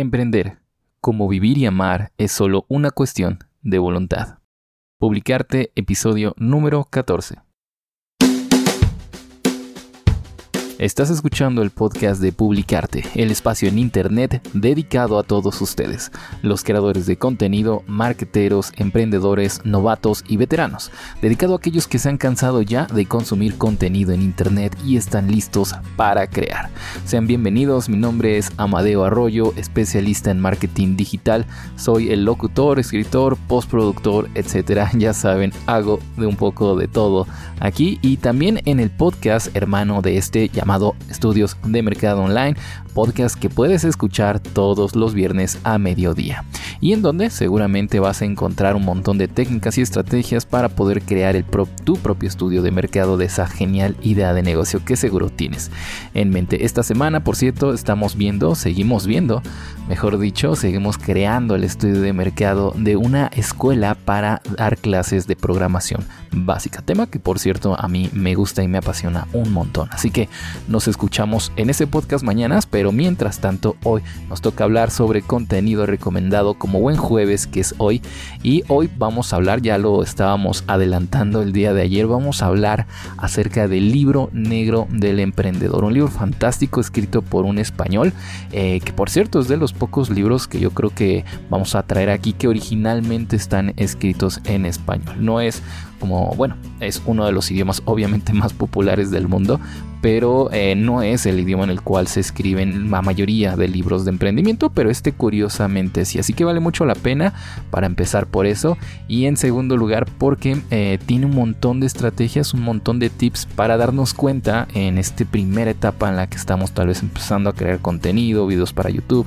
Emprender, como vivir y amar, es solo una cuestión de voluntad. Publicarte episodio número 14. Estás escuchando el podcast de Publicarte, el espacio en Internet dedicado a todos ustedes, los creadores de contenido, marketeros, emprendedores, novatos y veteranos, dedicado a aquellos que se han cansado ya de consumir contenido en Internet y están listos para crear. Sean bienvenidos, mi nombre es Amadeo Arroyo, especialista en marketing digital, soy el locutor, escritor, postproductor, etcétera. Ya saben, hago de un poco de todo aquí y también en el podcast hermano de este llamado Estudios de Mercado Online, podcast que puedes escuchar todos los viernes a mediodía y en donde seguramente vas a encontrar un montón de técnicas y estrategias para poder crear el tu propio estudio de mercado de esa genial idea de negocio que seguro tienes en mente. Esta semana, por cierto, estamos viendo, seguimos viendo, mejor dicho, seguimos creando el estudio de mercado de una escuela para dar clases de programación básica, tema que por cierto a mí me gusta y me apasiona un montón. Así que nos escuchamos en ese podcast mañana, pero mientras tanto hoy nos toca hablar sobre contenido recomendado como buen jueves que es hoy y hoy vamos a hablar, ya lo estábamos adelantando el día de ayer, vamos a hablar acerca del libro negro del emprendedor, un libro fantástico escrito por un español eh, que por cierto es de los pocos libros que yo creo que vamos a traer aquí que originalmente están escritos en español. No es como, bueno, es uno de los idiomas obviamente más populares del mundo, pero eh, no es el idioma en el cual se escriben la mayoría de libros de emprendimiento, pero este curiosamente sí, así que vale mucho la pena para empezar por eso. Y en segundo lugar porque eh, tiene un montón de estrategias, un montón de tips para darnos cuenta en esta primera etapa en la que estamos tal vez empezando a crear contenido, videos para YouTube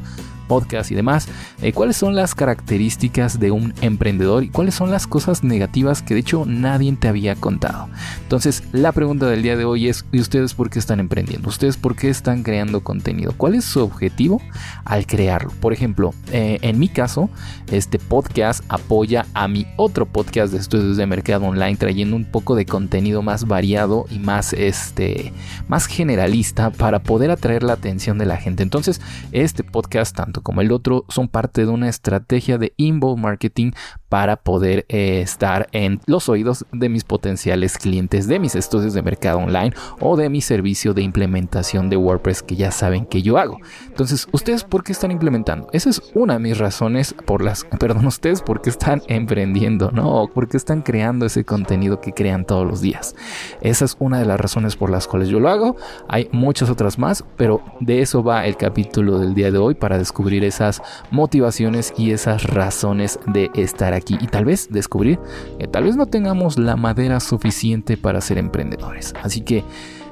podcast y demás, eh, cuáles son las características de un emprendedor y cuáles son las cosas negativas que de hecho nadie te había contado. Entonces, la pregunta del día de hoy es, ¿y ustedes por qué están emprendiendo? ¿Ustedes por qué están creando contenido? ¿Cuál es su objetivo al crearlo? Por ejemplo, eh, en mi caso, este podcast apoya a mi otro podcast de estudios de mercado online trayendo un poco de contenido más variado y más este más generalista para poder atraer la atención de la gente. Entonces, este podcast tanto como el otro son parte de una estrategia de inbound marketing para poder eh, estar en los oídos de mis potenciales clientes de mis estudios de mercado online o de mi servicio de implementación de WordPress que ya saben que yo hago. Entonces, ¿ustedes por qué están implementando? Esa es una de mis razones por las, perdón, ustedes por qué están emprendiendo, ¿no? Por qué están creando ese contenido que crean todos los días. Esa es una de las razones por las cuales yo lo hago. Hay muchas otras más, pero de eso va el capítulo del día de hoy para descubrir esas motivaciones y esas razones de estar aquí y tal vez descubrir que tal vez no tengamos la madera suficiente para ser emprendedores. Así que,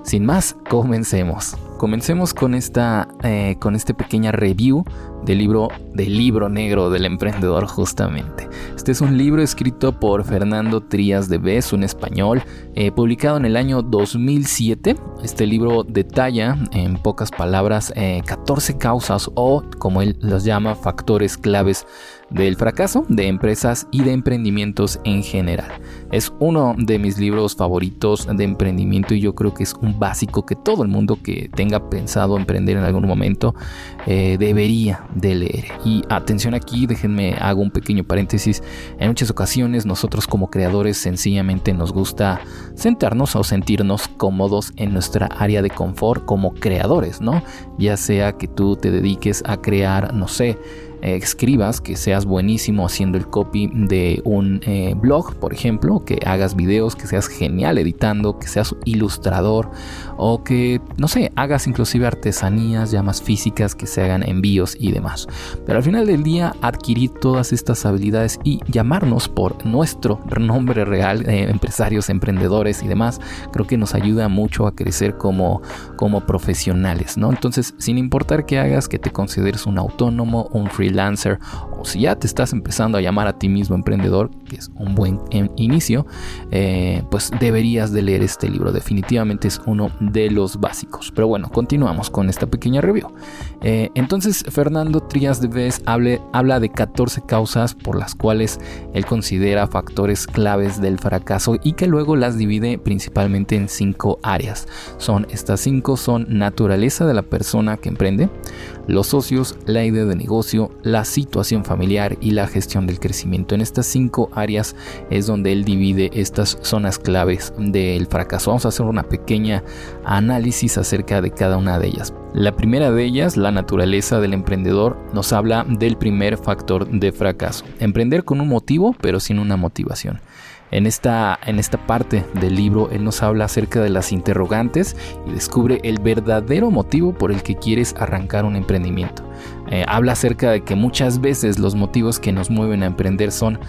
sin más, comencemos. Comencemos con esta, eh, con este pequeña review del libro, del libro negro del emprendedor justamente. Este es un libro escrito por Fernando Trías de Bes, un español, eh, publicado en el año 2007. Este libro detalla, en pocas palabras, 14 eh, causas o, como él los llama, factores claves del fracaso de empresas y de emprendimientos en general. Es uno de mis libros favoritos de emprendimiento y yo creo que es un básico que todo el mundo que tenga pensado emprender en algún momento eh, debería de leer. Y atención aquí, déjenme hago un pequeño paréntesis. En muchas ocasiones nosotros como creadores sencillamente nos gusta sentarnos o sentirnos cómodos en nuestra área de confort como creadores, ¿no? Ya sea que tú te dediques a crear, no sé, escribas, que seas buenísimo haciendo el copy de un eh, blog, por ejemplo, que hagas videos, que seas genial editando, que seas ilustrador o que, no sé, hagas inclusive artesanías ya más físicas que se hagan envíos y demás. Pero al final del día, adquirir todas estas habilidades y llamarnos por nuestro nombre real, eh, empresarios, emprendedores y demás, creo que nos ayuda mucho a crecer como, como profesionales, ¿no? Entonces, sin importar que hagas, que te consideres un autónomo, un freelancer, o si ya te estás empezando a llamar a ti mismo emprendedor, que es un buen inicio, eh, pues deberías de leer este libro. Definitivamente es uno de los básicos. Pero bueno, continuamos con esta pequeña review. Eh, entonces, Fernando Trías de Vez habla de 14 causas por las cuales él considera factores claves del fracaso y que luego las divide principalmente en cinco áreas. Son estas cinco son naturaleza de la persona que emprende, los socios, la idea de negocio, la situación familiar y la gestión del crecimiento. En estas cinco áreas es donde él divide estas zonas claves del fracaso. Vamos a hacer una pequeña análisis acerca de cada una de ellas. La primera de ellas, la naturaleza del emprendedor, nos habla del primer factor de fracaso. Emprender con un motivo pero sin una motivación. En esta, en esta parte del libro él nos habla acerca de las interrogantes y descubre el verdadero motivo por el que quieres arrancar un emprendimiento. Eh, habla acerca de que muchas veces los motivos que nos mueven a emprender son,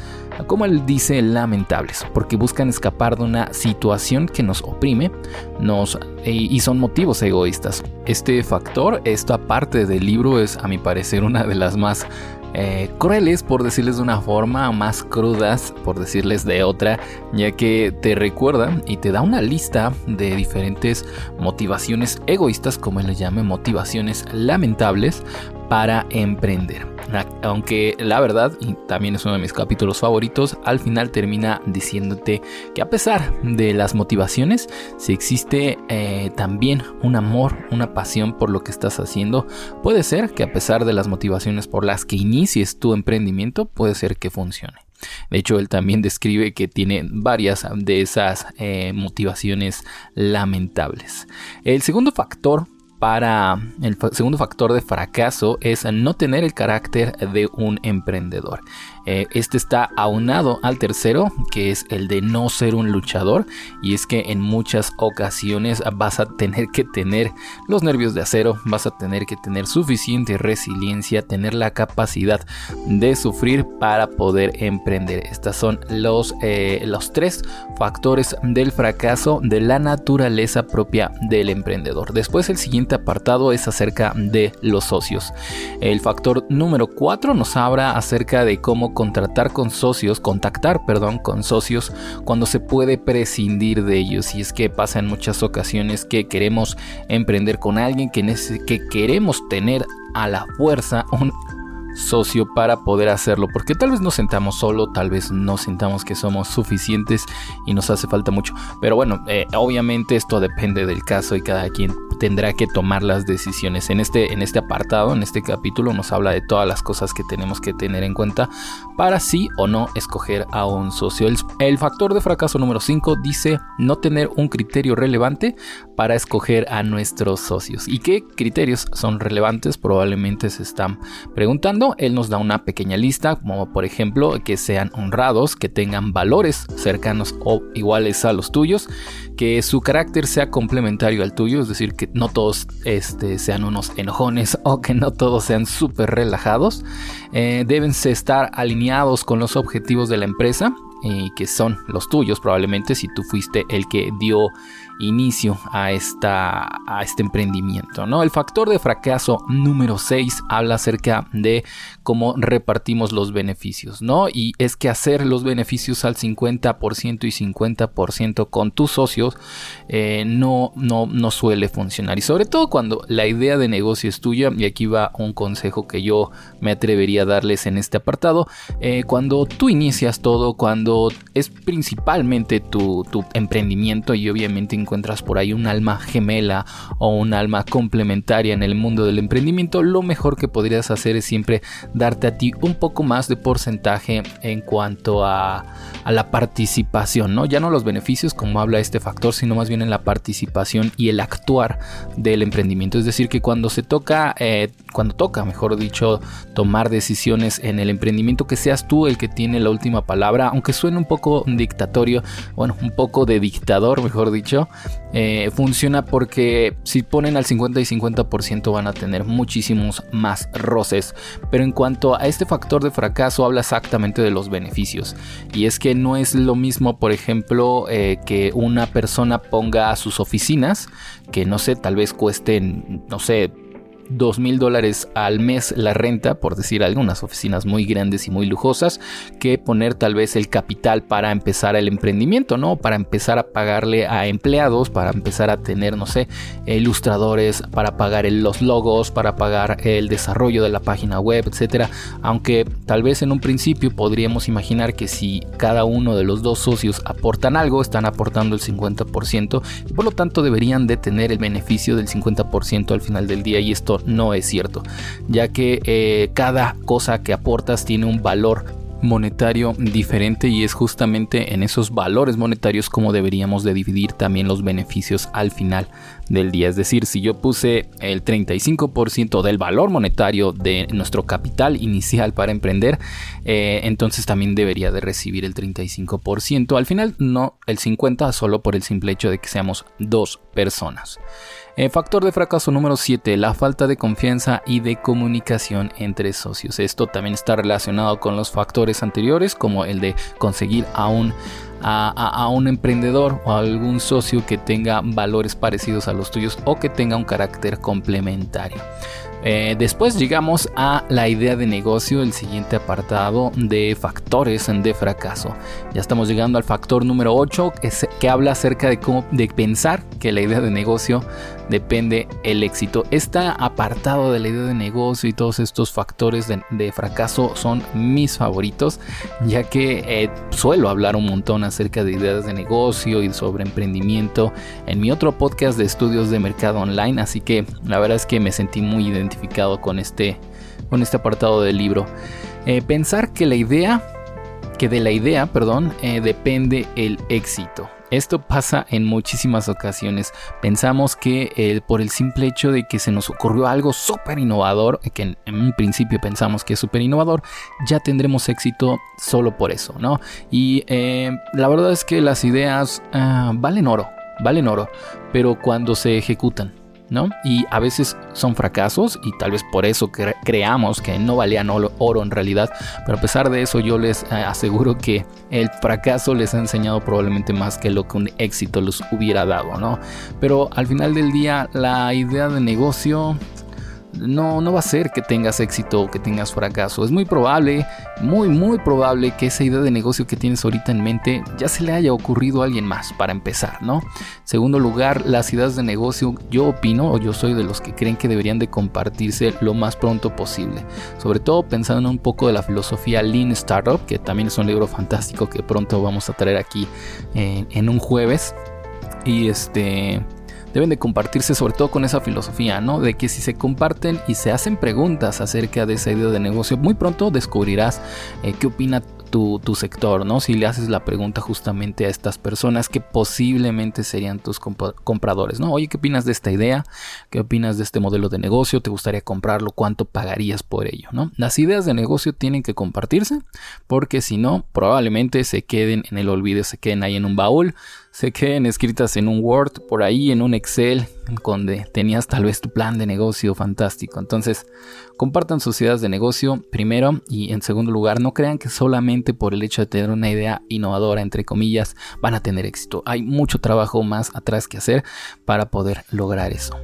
como él dice, lamentables, porque buscan escapar de una situación que nos oprime nos, y son motivos egoístas. Este factor, esta parte del libro es a mi parecer una de las más eh, crueles, por decirles de una forma, más crudas, por decirles de otra, ya que te recuerda y te da una lista de diferentes motivaciones egoístas, como él le llame, motivaciones lamentables para emprender. Aunque la verdad, y también es uno de mis capítulos favoritos, al final termina diciéndote que a pesar de las motivaciones, si existe eh, también un amor, una pasión por lo que estás haciendo, puede ser que a pesar de las motivaciones por las que inicies tu emprendimiento, puede ser que funcione. De hecho, él también describe que tiene varias de esas eh, motivaciones lamentables. El segundo factor para el segundo factor de fracaso es no tener el carácter de un emprendedor. Eh, este está aunado al tercero, que es el de no ser un luchador. Y es que en muchas ocasiones vas a tener que tener los nervios de acero, vas a tener que tener suficiente resiliencia, tener la capacidad de sufrir para poder emprender. Estos son los, eh, los tres factores del fracaso de la naturaleza propia del emprendedor. Después el siguiente apartado es acerca de los socios. El factor número 4 nos habla acerca de cómo contratar con socios, contactar, perdón, con socios cuando se puede prescindir de ellos. Y es que pasa en muchas ocasiones que queremos emprender con alguien, que, que queremos tener a la fuerza un socio para poder hacerlo, porque tal vez nos sentamos solo, tal vez no sintamos que somos suficientes y nos hace falta mucho. Pero bueno, eh, obviamente esto depende del caso y cada quien tendrá que tomar las decisiones. En este, en este apartado, en este capítulo, nos habla de todas las cosas que tenemos que tener en cuenta para sí o no escoger a un socio. El, factor de fracaso número 5 dice no tener un criterio relevante para escoger a nuestros socios. ¿Y qué criterios son relevantes? Probablemente se están preguntando. Él nos da una pequeña lista, como por ejemplo que sean honrados, que tengan valores cercanos o iguales a los tuyos, que su carácter sea complementario al tuyo, es decir, que no todos este, sean unos enojones o que no todos sean súper relajados. Eh, deben estar alineados con los objetivos de la empresa y que son los tuyos probablemente si tú fuiste el que dio inicio a, esta, a este emprendimiento. ¿no? El factor de fracaso número 6 habla acerca de cómo repartimos los beneficios. ¿no? Y es que hacer los beneficios al 50% y 50% con tus socios eh, no, no, no suele funcionar. Y sobre todo cuando la idea de negocio es tuya, y aquí va un consejo que yo me atrevería a darles en este apartado, eh, cuando tú inicias todo, cuando es principalmente tu, tu emprendimiento y obviamente encuentras por ahí un alma gemela o un alma complementaria en el mundo del emprendimiento, lo mejor que podrías hacer es siempre darte a ti un poco más de porcentaje en cuanto a, la participación, ¿no? Ya no los beneficios como habla este factor, sino más bien en la participación y el actuar del emprendimiento. Es decir, que cuando se toca, eh, cuando toca, mejor dicho, tomar decisiones en el emprendimiento, que seas tú el que tiene la última palabra, aunque suene un poco dictatorio, bueno, un poco de dictador, mejor dicho, eh, funciona porque si ponen al 50 y 50% van a tener muchísimos más roces. Pero en cuanto a este factor de fracaso, habla exactamente de los beneficios. Y es que no es lo mismo, por ejemplo, eh, que una persona ponga sus oficinas, que no sé, tal vez cuesten, no sé, 2 mil dólares al mes la renta, por decir algunas oficinas muy grandes y muy lujosas, que poner tal vez el capital para empezar el emprendimiento, ¿no? Para empezar a pagarle a empleados, para empezar a tener, no sé, ilustradores, para pagar los logos, para pagar el desarrollo de la página web, etcétera. Aunque tal vez en un principio podríamos imaginar que si cada uno de los dos socios aportan algo, están aportando el 50% y por lo tanto deberían de tener el beneficio del 50% al final del día y no es cierto, ya que eh, cada cosa que aportas tiene un valor monetario diferente y es justamente en esos valores monetarios como deberíamos de dividir también los beneficios al final del día. Es decir, si yo puse el 35% del valor monetario de nuestro capital inicial para emprender, eh, entonces también debería de recibir el 35%. Al final no el 50% solo por el simple hecho de que seamos dos personas. Eh, factor de fracaso número 7, la falta de confianza y de comunicación entre socios. Esto también está relacionado con los factores anteriores, como el de conseguir a un, a, un emprendedor o algún socio que tenga valores parecidos a los tuyos o que tenga un carácter complementario. Eh, después llegamos a la idea de negocio, el siguiente apartado de factores de fracaso. Ya estamos llegando al factor número 8 que, que habla acerca de cómo de pensar que la idea de negocio depende el éxito. Este apartado de la idea de negocio y todos estos factores de, fracaso son mis favoritos, ya que eh, suelo hablar un montón acerca de ideas de negocio y sobre emprendimiento en mi otro podcast de estudios de mercado online, así que la verdad es que me sentí muy identificado con este, con este apartado del libro. Eh, pensar que la idea, que de la idea, perdón, eh, depende el éxito. Esto pasa en muchísimas ocasiones. Pensamos que eh, por el simple hecho de que se nos ocurrió algo súper innovador, que en, un principio pensamos que es súper innovador, ya tendremos éxito solo por eso, ¿no? Y eh, la verdad es que las ideas ah, valen oro, valen oro, pero cuando se ejecutan y a veces son fracasos y tal vez por eso creamos que no valían oro en realidad, pero a pesar de eso yo les eh, aseguro que el fracaso les ha enseñado probablemente más que lo que un éxito les hubiera dado, ¿no? Pero al final del día la idea de negocio no, no va a ser que tengas éxito o que tengas fracaso. Es muy probable, muy, muy probable que esa idea de negocio que tienes ahorita en mente ya se le haya ocurrido a alguien más para empezar, ¿no? Segundo lugar, las ideas de negocio, yo opino o yo soy de los que creen que deberían de compartirse lo más pronto posible. Sobre todo pensando en un poco de la filosofía Lean Startup, que también es un libro fantástico que pronto vamos a traer aquí en, en un jueves. Y este deben de compartirse sobre todo con esa filosofía, ¿no? De que si se comparten y se hacen preguntas acerca de esa idea de negocio, muy pronto descubrirás eh, qué opina tu, sector, ¿no? Si le haces la pregunta justamente a estas personas que posiblemente serían tus compradores, ¿no? Oye, ¿qué opinas de esta idea? ¿Qué opinas de este modelo de negocio? ¿Te gustaría comprarlo? ¿Cuánto pagarías por ello, ¿no? Las ideas de negocio tienen que compartirse porque si no, probablemente se queden en el olvido, se queden ahí en un baúl, se queden escritas en un Word, por ahí en un Excel, donde tenías tal vez tu plan de negocio fantástico. Entonces, compartan sus ideas de negocio primero y en segundo lugar, no crean que solamente por el hecho de tener una idea innovadora, entre comillas, van a tener éxito. Hay mucho trabajo más atrás que hacer para poder lograr eso.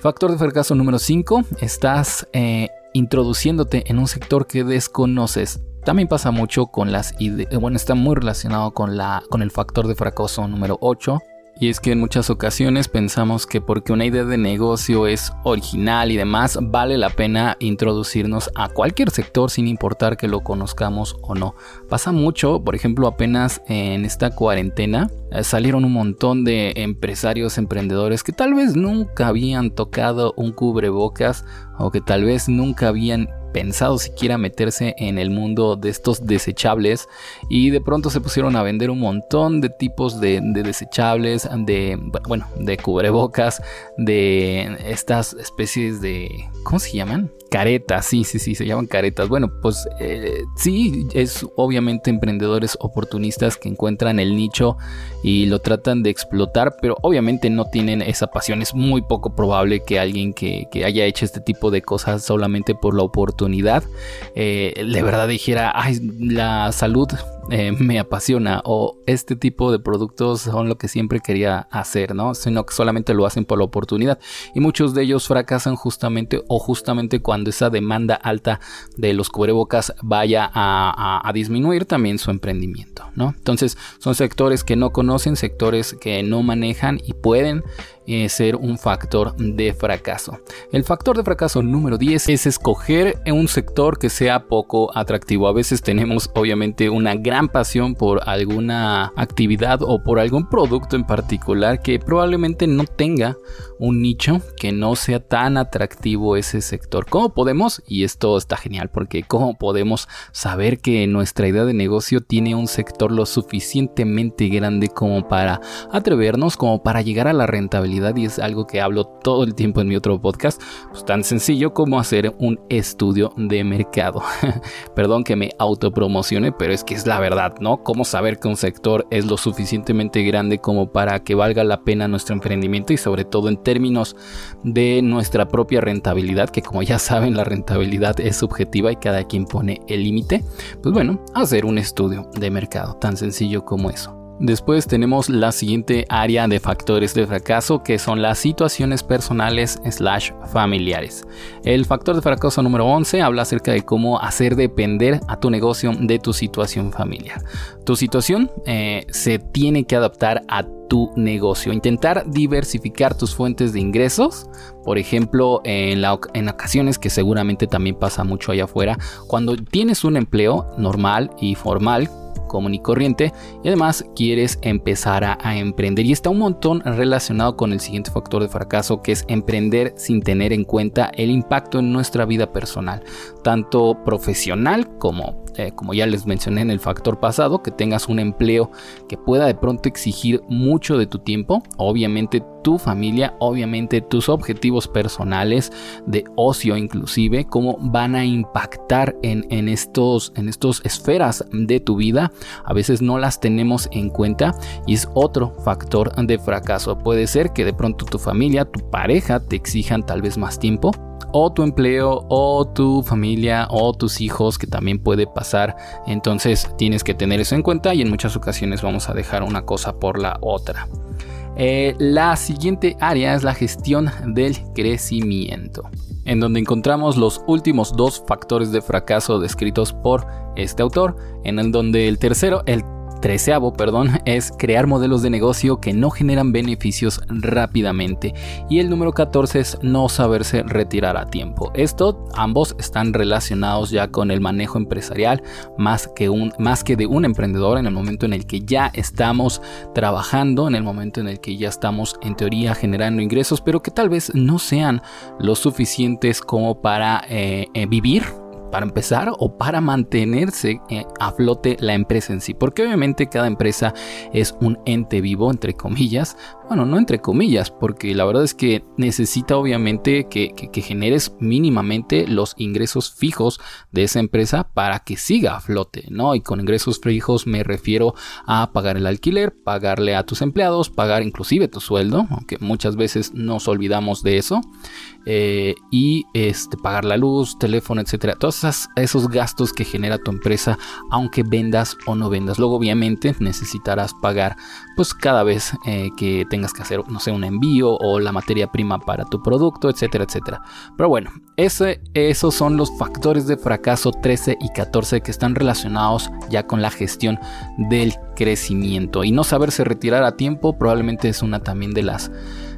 Factor de fracaso número 5, estás eh, introduciéndote en un sector que desconoces. También pasa mucho con las ideas, bueno, está muy relacionado con, la, con el factor de fracaso número 8. Y es que en muchas ocasiones pensamos que porque una idea de negocio es original y demás, vale la pena introducirnos a cualquier sector sin importar que lo conozcamos o no. Pasa mucho, por ejemplo, apenas en esta cuarentena eh, salieron un montón de empresarios, emprendedores que tal vez nunca habían tocado un cubrebocas o que tal vez nunca habían pensado siquiera meterse en el mundo de estos desechables y de pronto se pusieron a vender un montón de tipos de, desechables, de, bueno, de cubrebocas, de estas especies de, ¿cómo se llaman? Caretas, sí, sí, sí, se llaman caretas. Bueno, pues eh, sí, es obviamente emprendedores oportunistas que encuentran el nicho y lo tratan de explotar, pero obviamente no tienen esa pasión. Es muy poco probable que alguien que, haya hecho este tipo de cosas solamente por la oportunidad, eh, de verdad dijera, ay, la salud eh, me apasiona o este tipo de productos son lo que siempre quería hacer, ¿no? Sino que solamente lo hacen por la oportunidad y muchos de ellos fracasan justamente o justamente cuando esa demanda alta de los cubrebocas vaya a, a disminuir también su emprendimiento, ¿no? Entonces son sectores que no conocen, sectores que no manejan y pueden eh, ser un factor de fracaso. El factor de fracaso número 10 es escoger un sector que sea poco atractivo. A veces tenemos obviamente una gran pasión por alguna actividad o por algún producto en particular que probablemente no tenga un nicho que no sea tan atractivo ese sector. ¿Cómo podemos? Y esto está genial porque ¿cómo podemos saber que nuestra idea de negocio tiene un sector lo suficientemente grande como para atrevernos, como para llegar a la rentabilidad? Y es algo que hablo todo el tiempo en mi otro podcast, pues tan sencillo como hacer un estudio de mercado. Perdón que me autopromocione, pero es que es la verdad, ¿no? Cómo saber que un sector es lo suficientemente grande como para que valga la pena nuestro emprendimiento y sobre todo en términos de nuestra propia rentabilidad, que como ya saben la rentabilidad es subjetiva y cada quien pone el límite. Pues bueno, hacer un estudio de mercado, tan sencillo como eso. Después tenemos la siguiente área de factores de fracaso que son las situaciones personales slash familiares. El factor de fracaso número 11 habla acerca de cómo hacer depender a tu negocio de tu situación familiar. Tu situación eh, se tiene que adaptar a tu negocio. Intentar diversificar tus fuentes de ingresos. Por ejemplo, en, en, ocasiones que seguramente también pasa mucho allá afuera, cuando tienes un empleo normal y formal común y corriente y además quieres empezar a, emprender. Y está un montón relacionado con el siguiente factor de fracaso que es emprender sin tener en cuenta el impacto en nuestra vida personal tanto profesional como eh, como ya les mencioné en el factor pasado, que tengas un empleo que pueda de pronto exigir mucho de tu tiempo, obviamente tu familia, obviamente tus objetivos personales de ocio inclusive, cómo van a impactar en, en estos en estos esferas de tu vida, a veces no las tenemos en cuenta y es otro factor de fracaso. Puede ser que de pronto tu familia, tu pareja te exijan tal vez más tiempo o tu empleo o tu familia o tus hijos que también puede pasar. Entonces tienes que tener eso en cuenta y en muchas ocasiones vamos a dejar una cosa por la otra. Eh, la siguiente área es la gestión del crecimiento en donde encontramos los últimos dos factores de fracaso descritos por este autor, en el donde el tercero, el treceavo, perdón, es crear modelos de negocio que no generan beneficios rápidamente. Y el número 14 es no saberse retirar a tiempo. Esto ambos están relacionados ya con el manejo empresarial más que, un, más que de un emprendedor en el momento en el que ya estamos trabajando, en el momento en el que ya estamos en teoría generando ingresos, pero que tal vez no sean lo suficientes como para eh, eh, vivir para empezar o para mantenerse eh, a flote la empresa en sí. Porque obviamente cada empresa es un ente vivo, entre comillas. Bueno, no entre comillas, porque la verdad es que necesita obviamente que, generes mínimamente los ingresos fijos de esa empresa para que siga a flote, ¿no? Y con ingresos fijos me refiero a pagar el alquiler, pagarle a tus empleados, pagar inclusive tu sueldo, aunque muchas veces nos olvidamos de eso. Eh, y este, pagar la luz, teléfono, etcétera. Todos esos gastos que genera tu empresa, aunque vendas o no vendas. Luego, obviamente, necesitarás pagar, pues cada vez eh, que tengas que hacer, no sé, un envío o la materia prima para tu producto, etcétera, etcétera. Pero bueno, esos son los factores de fracaso 13 y 14 que están relacionados ya con la gestión del crecimiento. Y no saberse retirar a tiempo probablemente es una también de las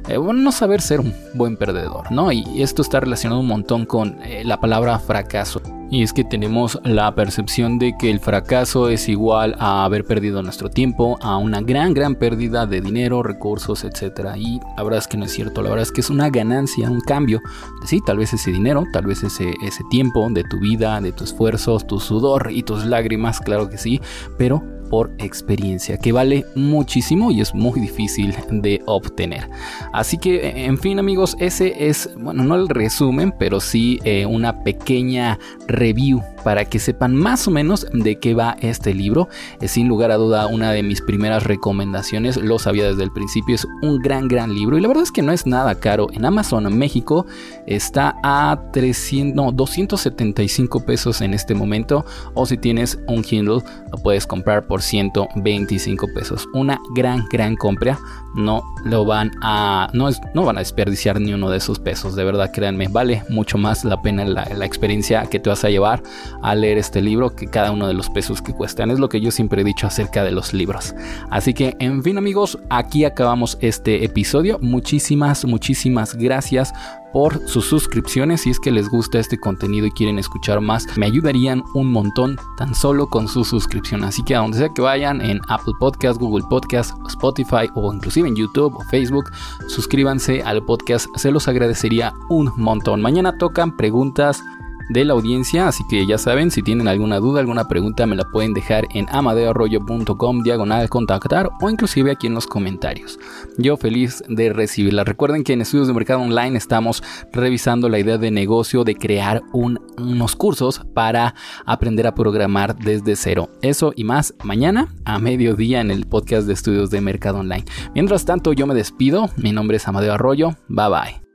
eh, bueno, no saber ser un buen perdedor, ¿no? Y esto está relacionado un montón con eh, la palabra fracaso. Y es que tenemos la percepción de que el fracaso es igual a haber perdido nuestro tiempo, a una gran, gran pérdida de dinero, recursos, etc. Y la verdad es que no es cierto, la verdad es que es una ganancia, un cambio. Sí, tal vez ese dinero, tal vez ese, ese tiempo de tu vida, de tus esfuerzos, tu sudor y tus lágrimas, claro que sí, pero por experiencia, que vale muchísimo y es muy difícil de obtener. Así que, en fin amigos, ese es, bueno, no el resumen, pero sí eh, una pequeña review para que sepan más o menos de qué va este libro. Es sin lugar a duda una de mis primeras recomendaciones, lo sabía desde el principio, es un gran, gran libro y la verdad es que no es nada caro. En Amazon México está a 300, no, 275 pesos en este momento o si tienes un Kindle lo puedes comprar por 125 pesos. Una gran, gran compra. No lo van a, no, es, no van a desperdiciar ni uno de esos pesos. De verdad, créanme, vale mucho más la pena la, la experiencia que te vas a llevar a leer este libro que cada uno de los pesos que cuestan. Es lo que yo siempre he dicho acerca de los libros. Así que, en fin, amigos, aquí acabamos este episodio. Muchísimas, muchísimas gracias por sus suscripciones. Si es que les gusta este contenido y quieren escuchar más, me ayudarían un montón tan solo con su suscripción. Así que a donde sea que vayan, en Apple Podcast, Google Podcast, Spotify o inclusive en YouTube o Facebook, suscríbanse al podcast. Se los agradecería un montón. Mañana tocan preguntas de la audiencia, así que ya saben, si tienen alguna duda, alguna pregunta, me la pueden dejar en amadeoarroyo.com diagonal contactar o inclusive aquí en los comentarios. Yo feliz de recibirla. Recuerden que en Estudios de Mercado Online estamos revisando la idea de negocio de crear unos cursos para aprender a programar desde cero. Eso y más mañana a mediodía en el podcast de Estudios de Mercado Online. Mientras tanto, yo me despido. Mi nombre es Amadeo Arroyo. Bye bye.